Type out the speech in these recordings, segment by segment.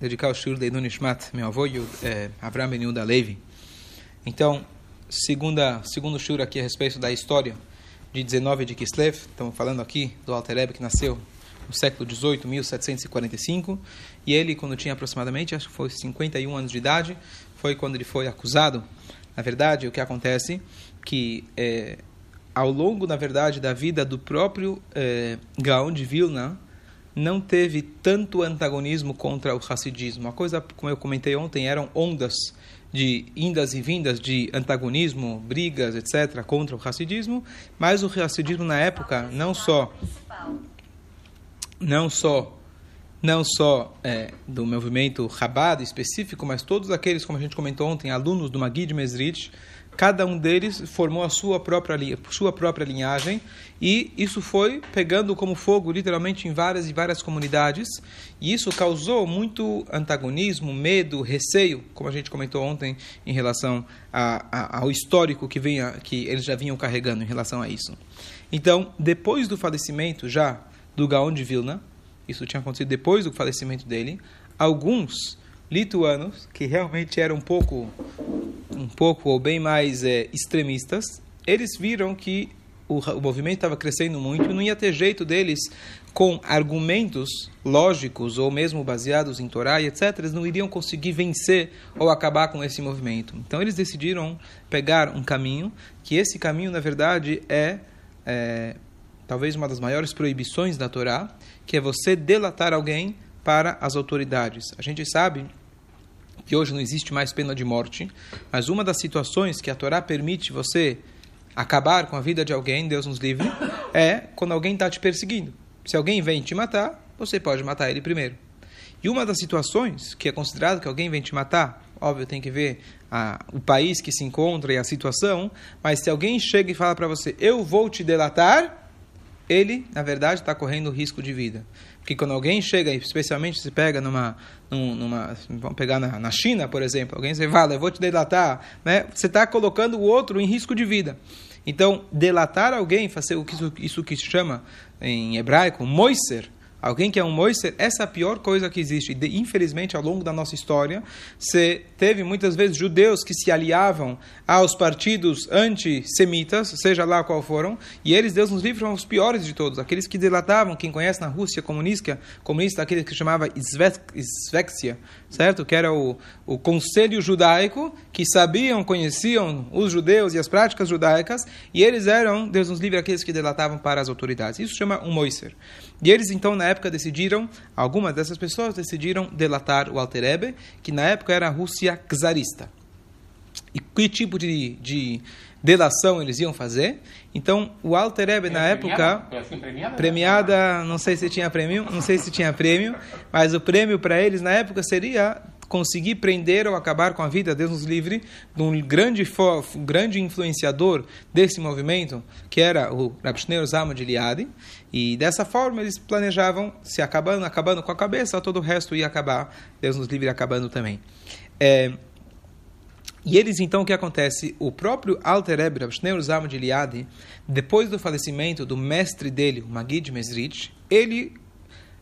dedicar o shiur de Nishmat, meu avô, é, Avram Ben Yehuda Levi. Então, segunda, segundo shiur aqui a respeito da história de 19 de Kislev, estamos falando aqui do Alter que nasceu no século 18, 1745, e ele, quando tinha aproximadamente, acho que foi 51 anos de idade, foi quando ele foi acusado. Na verdade, o que acontece que é, ao longo, na verdade, da vida do próprio é, Gaon de Vilna, não teve tanto antagonismo contra o racidismo. A coisa, como eu comentei ontem, eram ondas de indas e vindas de antagonismo, brigas, etc., contra o racidismo, mas o racidismo na época não só não só não só é, do movimento Chabad específico, mas todos aqueles, como a gente comentou ontem, alunos do Magid Mesrit, cada um deles formou a sua própria, sua própria linhagem e isso foi pegando como fogo literalmente em várias e várias comunidades e isso causou muito antagonismo, medo, receio, como a gente comentou ontem em relação a, a, ao histórico que, vinha, que eles já vinham carregando em relação a isso. Então, depois do falecimento já do Gaon de Vilna, isso tinha acontecido depois do falecimento dele, alguns lituanos que realmente eram um pouco um pouco ou bem mais é, extremistas, eles viram que o, o movimento estava crescendo muito e não ia ter jeito deles com argumentos lógicos ou mesmo baseados em Torá e etc, eles não iriam conseguir vencer ou acabar com esse movimento. Então eles decidiram pegar um caminho, que esse caminho na verdade é, é talvez uma das maiores proibições da Torá, que é você delatar alguém para as autoridades. A gente sabe que hoje não existe mais pena de morte, mas uma das situações que a Torá permite você acabar com a vida de alguém, Deus nos livre, é quando alguém está te perseguindo. Se alguém vem te matar, você pode matar ele primeiro. E uma das situações que é considerado que alguém vem te matar, óbvio, tem que ver a, o país que se encontra e a situação, mas se alguém chega e fala para você, eu vou te delatar, ele, na verdade, está correndo risco de vida. Porque quando alguém chega, especialmente se pega numa, numa vamos pegar na, na China, por exemplo, alguém se fala, eu vou te delatar, né? Você está colocando o outro em risco de vida. Então, delatar alguém, fazer isso, isso que se chama em hebraico, moiser, Alguém que é um Moisés, essa é a pior coisa que existe. Infelizmente, ao longo da nossa história, teve muitas vezes judeus que se aliavam aos partidos antissemitas, seja lá qual foram, e eles, Deus nos livre, os piores de todos. Aqueles que delatavam, quem conhece na Rússia comunista, comunista aquele que chamava Svexia, certo? Que era o, o conselho judaico, que sabiam, conheciam os judeus e as práticas judaicas, e eles eram, Deus nos livre, aqueles que delatavam para as autoridades. Isso chama um Moisés. E eles, então, na época, decidiram, algumas dessas pessoas decidiram delatar o Alterebe, que na época era a Rússia czarista. E que tipo de, de delação eles iam fazer? Então, o Alterebe, na época, assim premiada, premiada, não sei se tinha prêmio, não sei se tinha prêmio, mas o prêmio para eles na época seria conseguir prender ou acabar com a vida, Deus nos livre, de um grande, grande influenciador desse movimento, que era o Rav Shneur Zalman de Liade, e dessa forma eles planejavam, se acabando, acabando com a cabeça, todo o resto ia acabar, Deus nos livre acabando também. É, e eles, então, o que acontece? O próprio Alter Rebbe, Rav Shneur Zalman de Liade, depois do falecimento do mestre dele, o Magid Mesrich, ele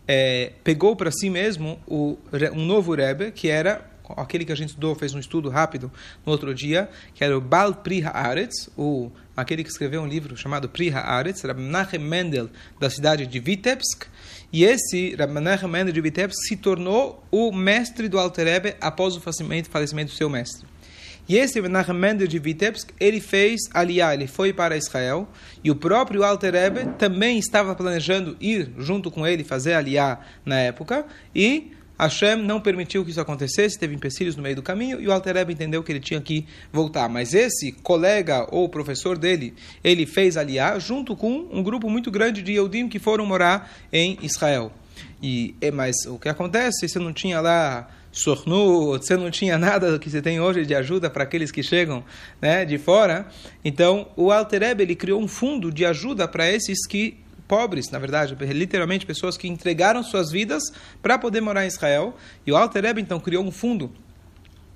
é, pegou para si mesmo o, um novo Rebbe, que era aquele que a gente estudou, fez um estudo rápido no outro dia, que era o Bal Pri Haaretz, o, aquele que escreveu um livro chamado Pri Haaretz, Rab Menachem Mendel, da cidade de Vitebsk, e esse Rab Mendel de Vitebsk se tornou o mestre do Alter Rebbe após o falecimento, falecimento do seu mestre. E esse Menachem Mendel de Vitebsk, ele fez aliar, ele foi para Israel, e o próprio Alter Rebbe também estava planejando ir junto com ele fazer aliar na época, e Hashem não permitiu que isso acontecesse, teve empecilhos no meio do caminho, e o Alter Rebbe entendeu que ele tinha que voltar. Mas esse colega ou professor dele, ele fez aliar junto com um grupo muito grande de Eudim que foram morar em Israel. E, mas o que acontece, você não tinha lá sornu, você não tinha nada que você tem hoje de ajuda para aqueles que chegam né, de fora. Então, o Alter Rebbe, ele criou um fundo de ajuda para esses que pobres, na verdade, literalmente pessoas que entregaram suas vidas para poder morar em Israel. E o Alter Rebbe, então, criou um fundo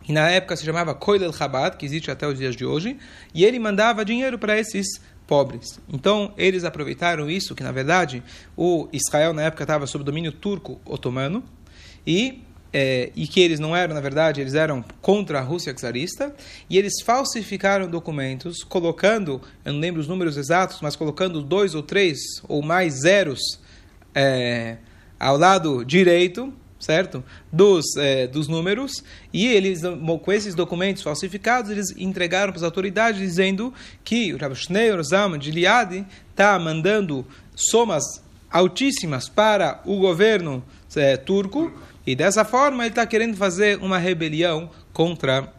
que na época se chamava Koilel Chabad, que existe até os dias de hoje, e ele mandava dinheiro para esses pobres. Então, eles aproveitaram isso, que na verdade o Israel na época estava sob domínio turco-otomano, e é, e que eles não eram, na verdade, eles eram contra a Rússia czarista, e eles falsificaram documentos, colocando, eu não lembro os números exatos, mas colocando dois ou três ou mais zeros é, ao lado direito, certo? Dos, é, dos números, e eles, com esses documentos falsificados, eles entregaram para as autoridades dizendo que o Rav Zalman de Liadi está mandando somas altíssimas para o governo é, turco, e dessa forma ele está querendo fazer uma rebelião contra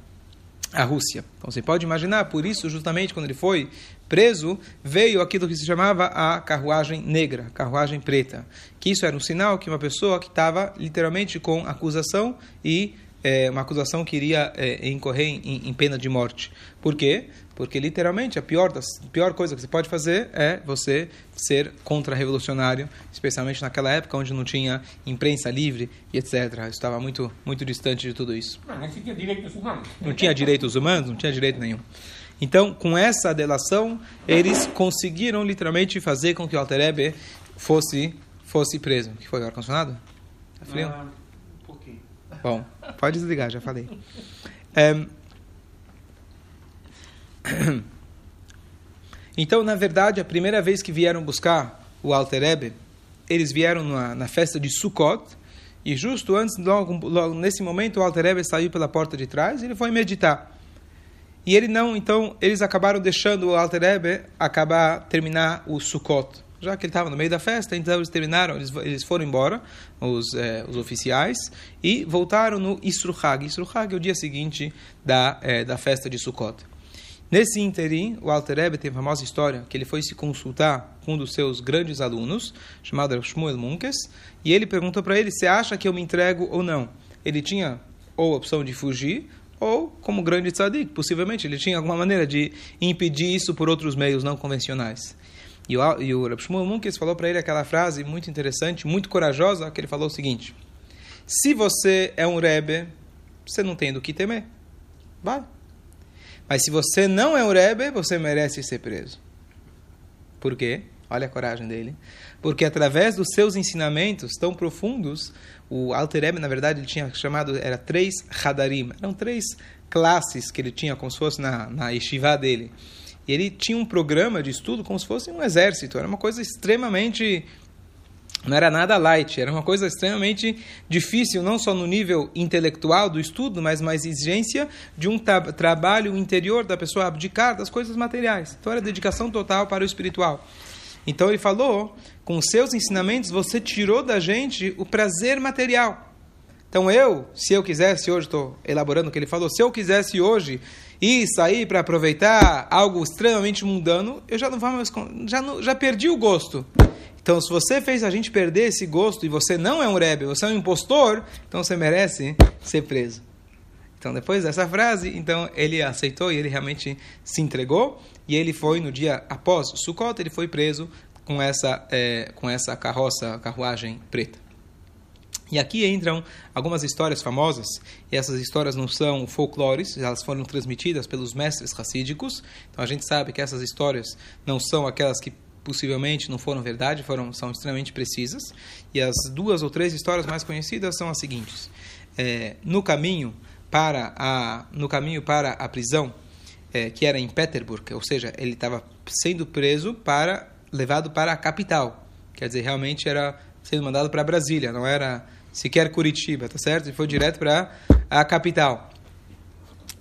a Rússia. Então você pode imaginar, por isso, justamente quando ele foi preso, veio aquilo que se chamava a carruagem negra, carruagem preta. Que isso era um sinal que uma pessoa que estava literalmente com acusação e é, uma acusação que iria é, incorrer em, em, pena de morte. Por quê? Porque literalmente a pior, das, a pior coisa que você pode fazer é você ser contra-revolucionário, especialmente naquela época onde não tinha imprensa livre e etc. Estava muito, muito distante de tudo isso. Não, não tinha direitos humanos. Não tinha direitos humanos, não tinha direito nenhum. Então, com essa delação, eles conseguiram literalmente fazer com que o Alterebe fosse, fosse preso. O que foi? O ar-condicionado? Tá frio? Ah. Bom, pode desligar, já falei. É... Então, na verdade, a primeira vez que vieram buscar o Alterebe, eles vieram na, na festa de Sukkot, e justo antes, logo, logo nesse momento, o Alterebe saiu pela porta de trás e ele foi meditar. E ele não, então, eles acabaram deixando o Alter Ebe acabar, terminar o Sukkot. Já que ele estava no meio da festa, então eles terminaram, eles, eles foram embora, os, eh, os oficiais, e voltaram no Isruhag. Isruhag é o dia seguinte da, eh, da festa de Sukkot. Nesse interim, o Alter Ebe tem a famosa história que ele foi se consultar com um dos seus grandes alunos, chamado Shmuel Munkes, e ele perguntou para ele, você acha que eu me entrego ou não? Ele tinha ou a opção de fugir, ou como grande tzadik, possivelmente ele tinha alguma maneira de impedir isso por outros meios não convencionais. E o, e o Rav Shmuel Munkes falou para ele aquela frase muito interessante, muito corajosa, que ele falou o seguinte: Se você é um Rebbe, você não tem do que temer. Vai. Mas se você não é um Rebbe, você merece ser preso. Por quê? Olha a coragem dele. Porque através dos seus ensinamentos tão profundos, o Alter Rebbe, na verdade, ele tinha chamado, era três Hadarim, eram três classes que ele tinha, como se fosse na, na yeshiva dele. E ele tinha um programa de estudo como se fosse um exército, era uma coisa extremamente não era nada light, era uma coisa extremamente difícil, não só no nível intelectual do estudo, mas uma exigência de um tra trabalho interior da pessoa abdicar das coisas materiais. Então era dedicação total para o espiritual. Então ele falou: com seus ensinamentos você tirou da gente o prazer material. Então eu, se eu quisesse, hoje estou elaborando o que ele falou, se eu quisesse hoje ir sair para aproveitar algo extremamente mundano, eu já não vou mais, já, não, já perdi o gosto. Então, se você fez a gente perder esse gosto e você não é um rebe, você é um impostor, então você merece ser preso. Então, depois dessa frase, então ele aceitou e ele realmente se entregou. E ele foi no dia após Sukkot, ele foi preso com essa é, com essa carroça, carruagem preta. E aqui entram algumas histórias famosas, e essas histórias não são folclores, elas foram transmitidas pelos mestres racídicos. Então a gente sabe que essas histórias não são aquelas que possivelmente não foram verdade, foram são extremamente precisas. E as duas ou três histórias mais conhecidas são as seguintes: é, no caminho para a, no caminho para a prisão, é, que era em Petersburg, ou seja, ele estava sendo preso para levado para a capital. Quer dizer, realmente era sendo mandado para Brasília, não era sequer Curitiba, tá certo? E foi direto para a capital.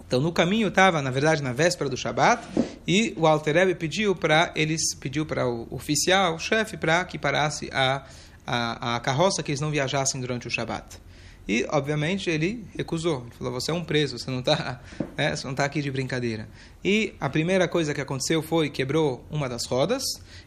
Então, no caminho estava, na verdade, na véspera do Shabat, e o Alter Rebbe pediu para eles, pediu para o oficial, o chefe, para que parasse a, a, a carroça, que eles não viajassem durante o Shabat. E, obviamente, ele recusou. Ele falou: Você é um preso, você não está né, não tá aqui de brincadeira. E a primeira coisa que aconteceu foi quebrou uma das rodas.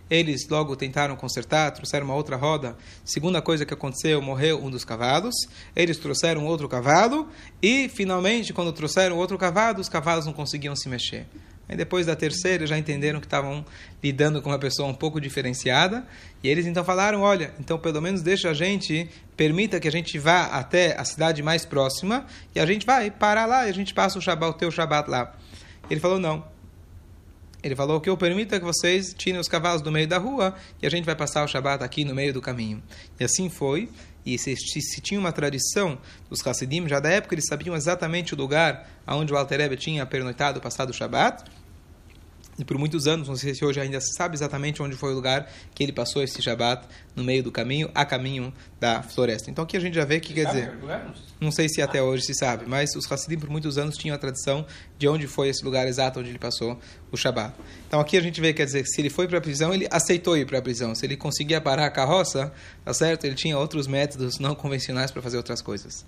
Eles logo tentaram consertar, trouxeram uma outra roda. Segunda coisa que aconteceu: morreu um dos cavalos. Eles trouxeram outro cavalo. E, finalmente, quando trouxeram outro cavalo, os cavalos não conseguiam se mexer. Aí depois da terceira já entenderam que estavam lidando com uma pessoa um pouco diferenciada. E eles então falaram: olha, então pelo menos deixa a gente, permita que a gente vá até a cidade mais próxima e a gente vai parar lá e a gente passa o, shabat, o teu Shabat lá. Ele falou: não. Ele falou que eu permita que vocês tirem os cavalos do meio da rua e a gente vai passar o Shabat aqui no meio do caminho. E assim foi. e se, se, tinha uma tradição dos Hassidim, já da época eles sabiam exatamente o lugar onde o Alter Rebbe tinha pernoitado, passado o Shabat, e por muitos anos, não sei se hoje ainda se sabe exatamente onde foi o lugar que ele passou esse Shabat, no meio do caminho, a caminho da floresta. Então aqui a gente já vê que quer dizer. Não sei se até hoje se sabe, mas os Hassidim por muitos anos tinham a tradição de onde foi esse lugar exato onde ele passou o Shabat. Então aqui a gente vê, quer dizer, se ele foi para a prisão, ele aceitou ir para a prisão. Se ele conseguia parar a carroça, tá certo? Ele tinha outros métodos não convencionais para fazer outras coisas.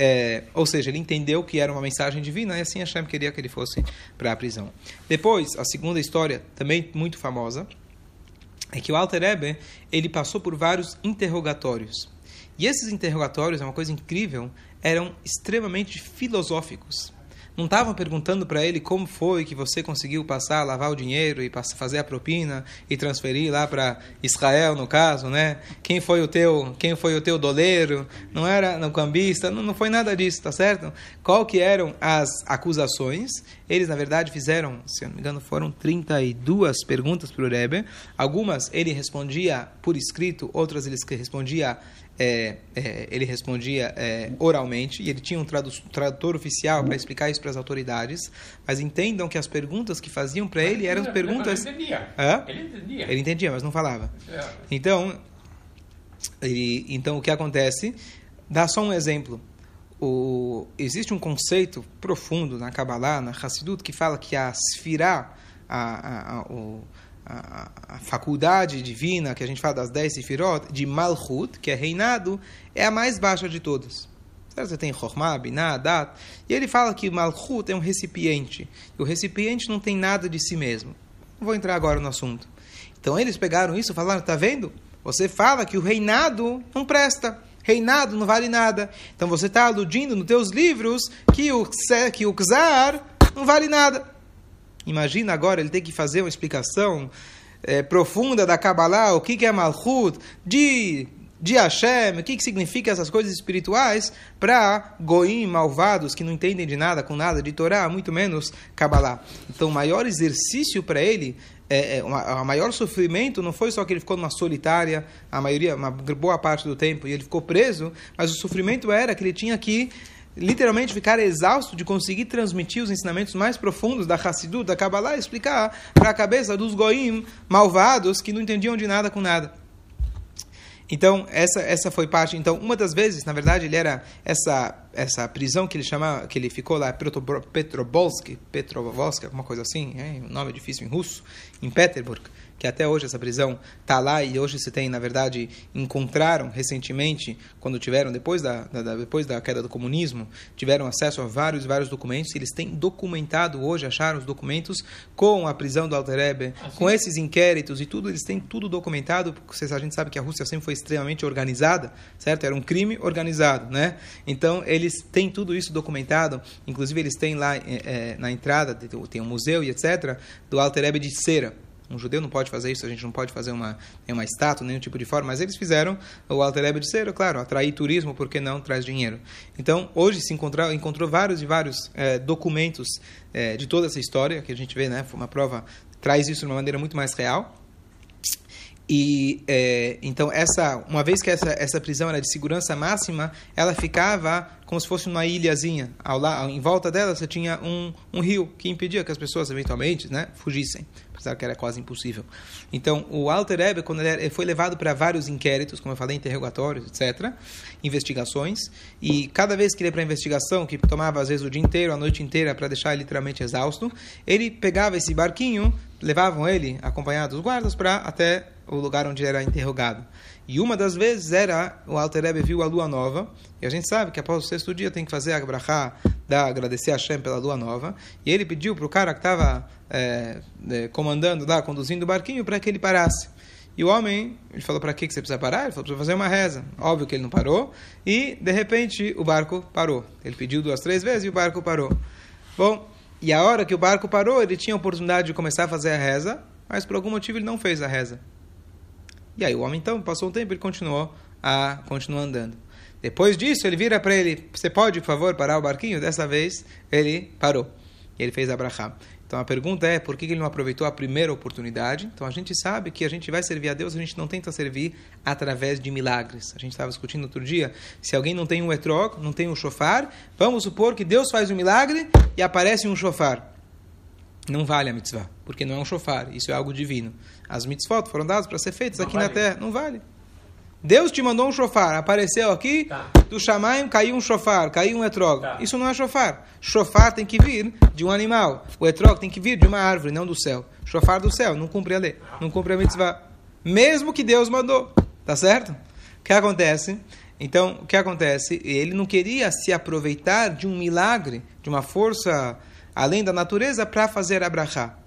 É, ou seja, ele entendeu que era uma mensagem divina e assim Hashem queria que ele fosse para a prisão. Depois, a segunda história, também muito famosa, é que o Alter Rebbe, ele passou por vários interrogatórios. E esses interrogatórios, é uma coisa incrível, eram extremamente filosóficos não estavam perguntando para ele como foi que você conseguiu passar, lavar o dinheiro e fazer a propina e transferir lá para Israel, no caso, né? Quem foi o teu, quem foi o teu doleiro? Não era no cambista, não, não foi nada disso, tá certo? Qual que eram as acusações? Eles, na verdade, fizeram, se eu não me engano, foram 32 perguntas para o Rebbe. Algumas ele respondia por escrito, outras ele respondia é, é, ele respondia é, oralmente e ele tinha um tradutor oficial para explicar isso para as autoridades. Mas entendam que as perguntas que faziam para ele eram perguntas. Ele entendia. Ele entendia. Ele entendia, mas não falava. É. Então, ele, então o que acontece? Dá só um exemplo. O, existe um conceito profundo na Kabbalah, na Hassidut, que fala que a Sfirah, a, a, a, o, a, a, faculdade divina, que a gente fala das dez sefirot, de Malchut, que é reinado, é a mais baixa de todas. Você tem Chokhmah, Binah, Dat. E ele fala que Malchut é um recipiente. E o recipiente não tem nada de si mesmo. Não vou entrar agora no assunto. Então eles pegaram isso e falaram: tá vendo? Você fala que o reinado não presta. Reinado não vale nada. Então você está aludindo nos teus livros que o, que o Czar não vale nada. Imagina agora ele ter que fazer uma explicação é, profunda da Kabbalah, o que, que é Malchut, de, de Hashem, o que, que significa essas coisas espirituais, para goim malvados que não entendem de nada, com nada de Torá, muito menos Kabbalah. Então o maior exercício para ele é, é, uma, maior sofrimento não foi só que ele ficou numa solitária, a maioria, uma boa parte do tempo, e ele ficou preso, mas o sofrimento era que ele tinha que literalmente ficar exausto de conseguir transmitir os ensinamentos mais profundos da Hassidu, da Kabbalah, e explicar para a cabeça dos goim malvados que não entendiam de nada com nada. Então, essa, essa foi parte. Então, uma das vezes, na verdade, ele era essa essa prisão que ele chama, que ele ficou lá, Petrobolsk, Petrovolsk, alguma coisa assim, é um nome difícil em russo, em Petersburg que até hoje essa prisão está lá e hoje se tem, na verdade, encontraram recentemente, quando tiveram, depois da, da, depois da queda do comunismo, tiveram acesso a vários vários documentos, e eles têm documentado hoje, acharam os documentos com a prisão do Alter Ebe, assim? com esses inquéritos e tudo, eles têm tudo documentado, porque a gente sabe que a Rússia sempre foi extremamente organizada, certo? Era um crime organizado, né? Então, eles têm tudo isso documentado, inclusive eles têm lá é, na entrada, tem um museu e etc., do Alter Ebe de cera, um judeu não pode fazer isso, a gente não pode fazer uma, uma estátua, nenhum tipo de forma, mas eles fizeram o Alter de ser, claro, atrair turismo, porque não traz dinheiro. Então, hoje se encontrou, encontrou vários e vários é, documentos é, de toda essa história, que a gente vê, né, uma prova, traz isso de uma maneira muito mais real. E é, então essa, uma vez que essa, essa prisão era de segurança máxima, ela ficava como se fosse uma ilhazinha. Ao, lá, em volta dela você tinha um, um rio que impedia que as pessoas eventualmente né, fugissem apesar que era quase impossível. Então, o Alter Ebe, quando ele, ele foi levado para vários inquéritos, como eu falei, interrogatórios, etc., investigações, e cada vez que ele ia para a investigação, que tomava às vezes o dia inteiro, a noite inteira, para deixar ele literalmente exausto, ele pegava esse barquinho, levavam ele, acompanhado dos guardas, para até o lugar onde era interrogado. E uma das vezes era, o Alter Rebbe viu a lua nova, e a gente sabe que após o sexto dia tem que fazer a brachá, da agradecer a Hashem pela lua nova, e ele pediu para o cara que estava é, é, comandando lá, conduzindo o barquinho, para que ele parasse. E o homem, ele falou, para que você precisa parar? Ele falou, para fazer uma reza. Óbvio que ele não parou, e de repente o barco parou. Ele pediu duas, três vezes e o barco parou. Bom, e a hora que o barco parou, ele tinha a oportunidade de começar a fazer a reza, mas por algum motivo ele não fez a reza. E aí o homem então passou um tempo e continuou a continuar andando. Depois disso ele vira para ele, você pode por favor parar o barquinho? Dessa vez ele parou. E ele fez Abraham. Então a pergunta é por que ele não aproveitou a primeira oportunidade? Então a gente sabe que a gente vai servir a Deus, a gente não tenta servir através de milagres. A gente estava discutindo outro dia, se alguém não tem um etrog, não tem um chofar, vamos supor que Deus faz um milagre e aparece um chofar. Não vale a mitzvah, porque não é um chofar, isso é algo divino. As mitzvot foram dadas para ser feitas Não aqui vale. na terra, não vale. Deus te mandou um chofar, apareceu aqui, Tá. do Shamaim caiu um chofar, caiu um etrog. Tá. Isso não é chofar. Chofar tem que vir de um animal. O etrog tem que vir de uma árvore, não do céu. Chofar do céu, não cumpre a lei, não cumpre a mitzvah. Mesmo que Deus mandou, tá certo? O que acontece? Então, o que acontece? Ele não queria se aproveitar de um milagre, de uma força além da natureza para fazer a.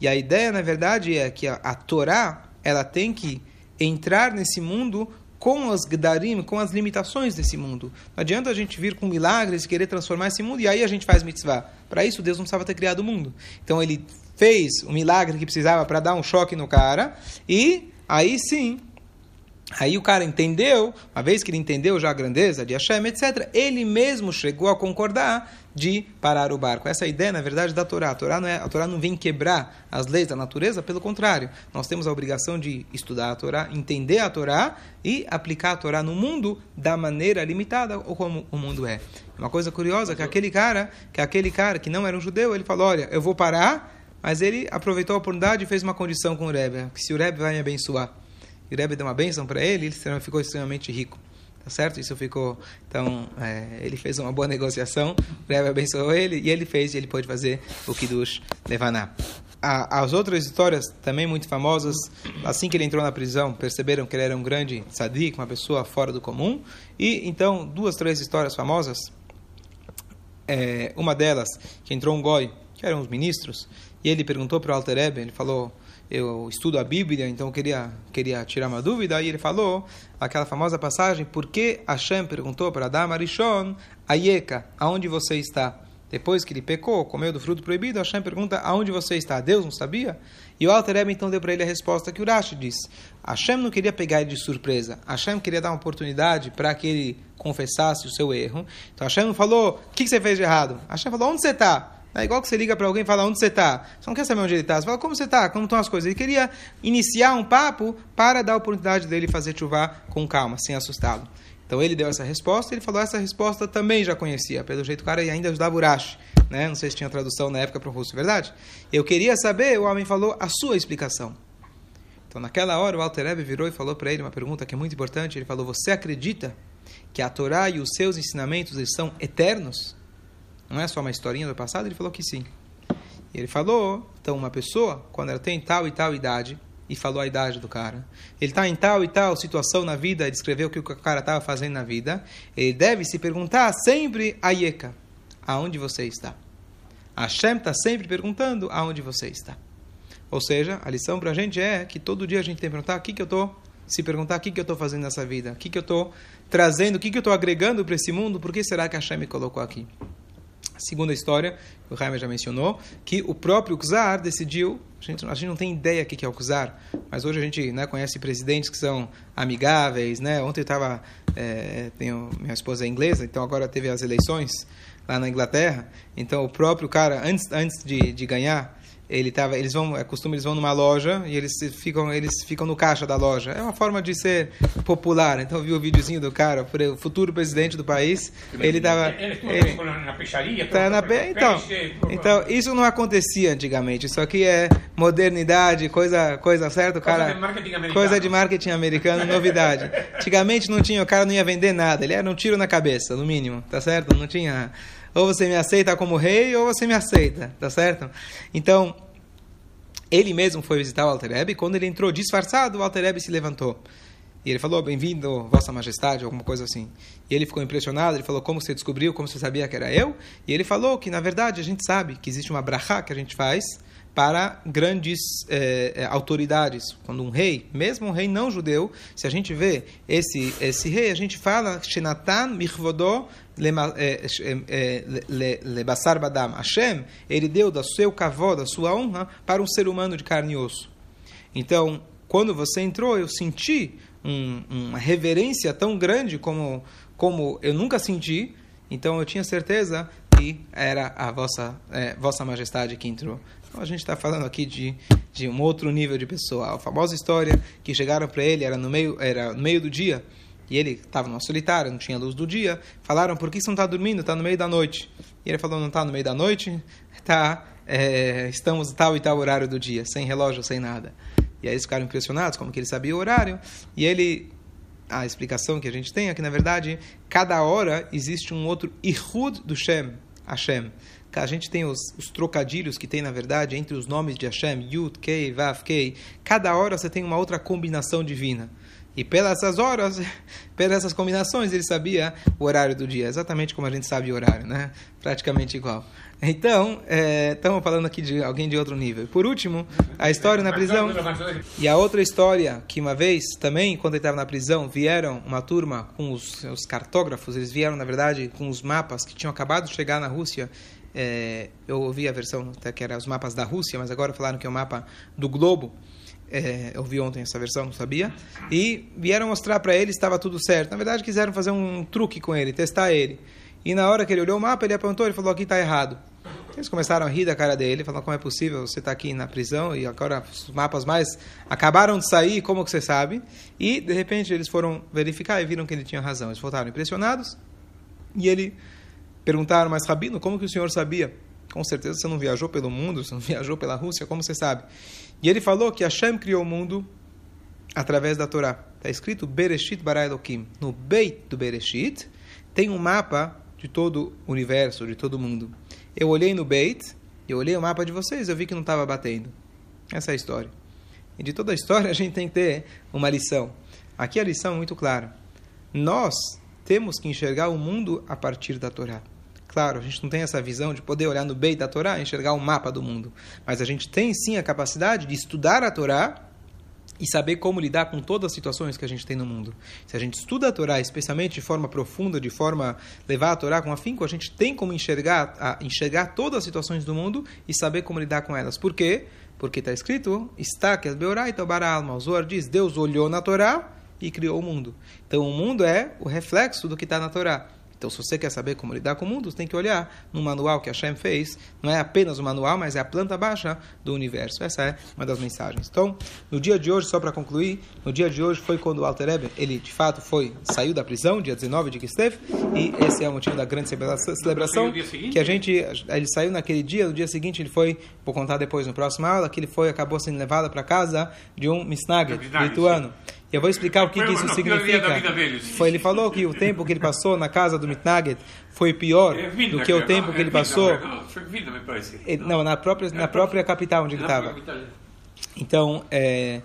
E a ideia, na verdade, é que a, a Torá, ela tem que entrar nesse mundo com as gdarim, com as limitações desse mundo. Não adianta a gente vir com milagres e querer transformar esse mundo e aí a gente faz mitzvah. Para isso, Deus não precisava ter criado o mundo. Então, ele fez o milagre que precisava para dar um choque no cara e aí sim Aí o cara entendeu, uma vez que ele entendeu já a grandeza de Hashem, etc., ele mesmo chegou a concordar de parar o barco. Essa é ideia, na verdade, da Torá. A Torá não, é, a Torá não vem quebrar as leis da natureza, pelo contrário. Nós temos a obrigação de estudar a Torá, entender a Torá e aplicar a Torá no mundo da maneira limitada ou como o mundo é. Uma coisa curiosa que aquele cara, que aquele cara que não era um judeu, ele falou: "Olha, eu vou parar", mas ele aproveitou a oportunidade e fez uma condição com o Rebbe, que se o Rebbe vai me abençoar e o Rebbe deu uma bênção para ele, ele ficou extremamente rico. Tá certo? Isso ficou. Então, é, ele fez uma boa negociação, o Rebbe abençoou ele e ele fez, e ele pôde fazer o Kiddush Levaná. As outras histórias, também muito famosas, assim que ele entrou na prisão, perceberam que ele era um grande tzadik, uma pessoa fora do comum. E então, duas, três histórias famosas. É, uma delas, que entrou um goi, que eram os ministros, e ele perguntou para o Alter Rebbe, ele falou, eu estudo a Bíblia, então eu queria, queria tirar uma dúvida, aí ele falou aquela famosa passagem, por que Hashem perguntou para Adam Arishon, Ayeka, aonde você está? Depois que ele pecou, comeu do fruto proibido, Hashem pergunta, aonde você está? Deus não sabia? E o Alter Rebbe então deu para ele a resposta que o Rashi diz. Hashem não queria pegar ele de surpresa. Hashem queria dar uma oportunidade para que ele confessasse o seu erro. Então Hashem não falou, o que, que você fez de errado? Hashem falou, onde você está? É igual que você liga para alguém e fala, onde você está? Você não quer saber onde ele está. Você fala, como você está? Como estão as coisas? Ele queria iniciar um papo para dar a oportunidade dele fazer chuva com calma, sem assustá-lo. Então ele deu essa resposta, ele falou essa resposta também já conhecia, pelo jeito o cara ainda ajudava Urash, né? Não sei se tinha tradução na época para o russo, verdade? Eu queria saber, o homem falou a sua explicação. Então naquela hora o Alter Rebbe virou e falou para ele uma pergunta que é muito importante, ele falou: "Você acredita que a Torá e os seus ensinamentos eles são eternos? Não é só uma historinha do passado?" Ele falou que sim. E ele falou, então uma pessoa, quando ela tem tal e tal idade, e falou a idade do cara. Ele está em tal e tal situação na vida, e descreveu o que o cara estava fazendo na vida. Ele deve se perguntar sempre a Yeka, aonde você está? Hashem está sempre perguntando aonde você está. Ou seja, a lição para a gente é que todo dia a gente tem que perguntar o que, que eu estou, se perguntar o que, que eu estou fazendo nessa vida, o que, que eu estou trazendo, o que, que eu estou agregando para esse mundo, por que será que Hashem me colocou aqui? Segunda história, o Jaime já mencionou, que o próprio Czar decidiu, a gente, a gente não tem ideia o que é o Czar, mas hoje a gente né, conhece presidentes que são amigáveis, né? Ontem eu estava, é, minha esposa é inglesa, então agora teve as eleições lá na Inglaterra, então o próprio cara, antes, antes de, de ganhar, ele tava, eles vão, é costume, eles vão numa loja e eles ficam, eles ficam no caixa da loja. É uma forma de ser popular. Então eu vi o videozinho do cara, o futuro presidente do país, ele tava, Ele ele, na peixaria. Tá na pe... então, então, isso não acontecia antigamente. Isso aqui é modernidade, coisa, coisa certa. O Coisa cara, de marketing americano. coisa de marketing americano, novidade. Antigamente não tinha, o cara não ia vender nada. Ele era um tiro na cabeça, no mínimo, tá certo? Não tinha. Ou você me aceita como rei, ou você me aceita, tá certo? Então, ele mesmo foi visitar o Alter quando ele entrou disfarçado, o Alter se levantou. E ele falou, bem-vindo, Vossa Majestade, alguma coisa assim. E ele ficou impressionado, ele falou, como você descobriu, como você sabia que era eu? E ele falou que, na verdade, a gente sabe que existe uma brachá que a gente faz para grandes eh, eh, autoridades. Quando um rei, mesmo um rei não judeu, se a gente vê esse, esse rei, a gente fala, Shenatan Michvodó Lebassar Badam. Hashem, ele deu da seu cavó, da sua honra, para um ser humano de carne e osso. Então, quando você entrou, eu senti um, uma reverência tão grande como, como eu nunca senti. Então, eu tinha certeza que era a vossa, vossa majestade que entrou Então a gente está falando aqui de, de um outro nível de pessoa. A famosa história que chegaram para ele era no meio era no meio do dia e ele estava numa solitária, não tinha luz do dia. Falaram, por que você não está dormindo? Está no meio da noite. E ele falou, não está no meio da noite? Tá, é, estamos tal e tal horário do dia, sem relógio, sem nada. E aí eles ficaram impressionados, como que ele sabia o horário. E ele, a explicação que a gente tem é que, na verdade, cada hora existe um outro Ihud do Shem, Hashem. A gente tem os, os, trocadilhos que tem, na verdade, entre os nomes de Hashem, Yud, Kei, Vav, Kei. Cada hora você tem uma outra combinação divina. E pelas essas horas, pelas essas combinações, ele sabia o horário do dia, exatamente como a gente sabe o horário, né? Praticamente igual. Então, é, estamos falando aqui de alguém de outro nível. Por último, a história na prisão. E a outra história, que uma vez também, quando ele estava na prisão, vieram uma turma com os, os, cartógrafos, eles vieram, na verdade, com os mapas que tinham acabado de chegar na Rússia. É, eu ouvi a versão até que eram os mapas da Rússia, mas agora falaram que é o mapa do globo. É, eu vi ontem essa versão, não sabia. E vieram mostrar para ele estava tudo certo. Na verdade, quiseram fazer um truque com ele, testar ele. E na hora que ele olhou o mapa, ele apontou e falou: aqui está errado. Eles começaram a rir da cara dele, falando: como é possível você estar tá aqui na prisão e agora os mapas mais acabaram de sair, como que você sabe? E de repente eles foram verificar e viram que ele tinha razão. Eles voltaram impressionados e ele perguntaram: mas Rabino, como que o senhor sabia? Com certeza você não viajou pelo mundo, você não viajou pela Rússia, como você sabe? E ele falou que Hashem criou o mundo através da Torá. Está escrito Bereshit bara Elohim. No Beit do Bereshit tem um mapa de todo o universo, de todo o mundo. Eu olhei no Beit, eu olhei o mapa de vocês, eu vi que não estava batendo. Essa é a história. E de toda a história a gente tem que ter uma lição. Aqui a lição é muito clara. Nós temos que enxergar o mundo a partir da Torá. Claro, a gente não tem essa visão de poder olhar no Beit da Torá e enxergar o mapa do mundo. Mas a gente tem sim a capacidade de estudar a Torá e saber como lidar com todas as situações que a gente tem no mundo. Se a gente estuda a Torá, especialmente de forma profunda, de forma levar a Torá com afinco, a gente tem como enxergar, a, enxergar todas as situações do mundo e saber como lidar com elas. Por quê? Porque está escrito, está que alma. O Zohar diz, Deus olhou na Torá e criou o mundo. Então o mundo é o reflexo do que está na Torá. Então, se você quer saber como lidar com o mundo, você tem que olhar no manual que a Hashem fez. Não é apenas o manual, mas é a planta baixa do universo. Essa é uma das mensagens. Então, no dia de hoje, só para concluir, no dia de hoje foi quando o Alter Ebe, ele de fato foi, saiu da prisão, dia 19 de Kislev, e esse é o motivo da grande celebração, que a gente, ele saiu naquele dia, no dia seguinte ele foi, vou contar depois no próximo aula, que ele foi, acabou sendo levado para casa de um misnagre lituano. E eu vou explicar o que, que isso significa. Foi, ele falou que o tempo que ele passou na casa do Mitnaget foi pior é do que o tempo que ele passou. Não, na própria, na própria capital onde ele estava. Então, é,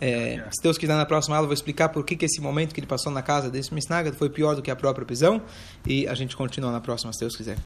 é, se Deus quiser, na próxima aula eu vou explicar por que, que esse momento que ele passou na casa desse Misnagat foi pior do que a própria prisão. E a gente continua na próxima, se Deus quiser.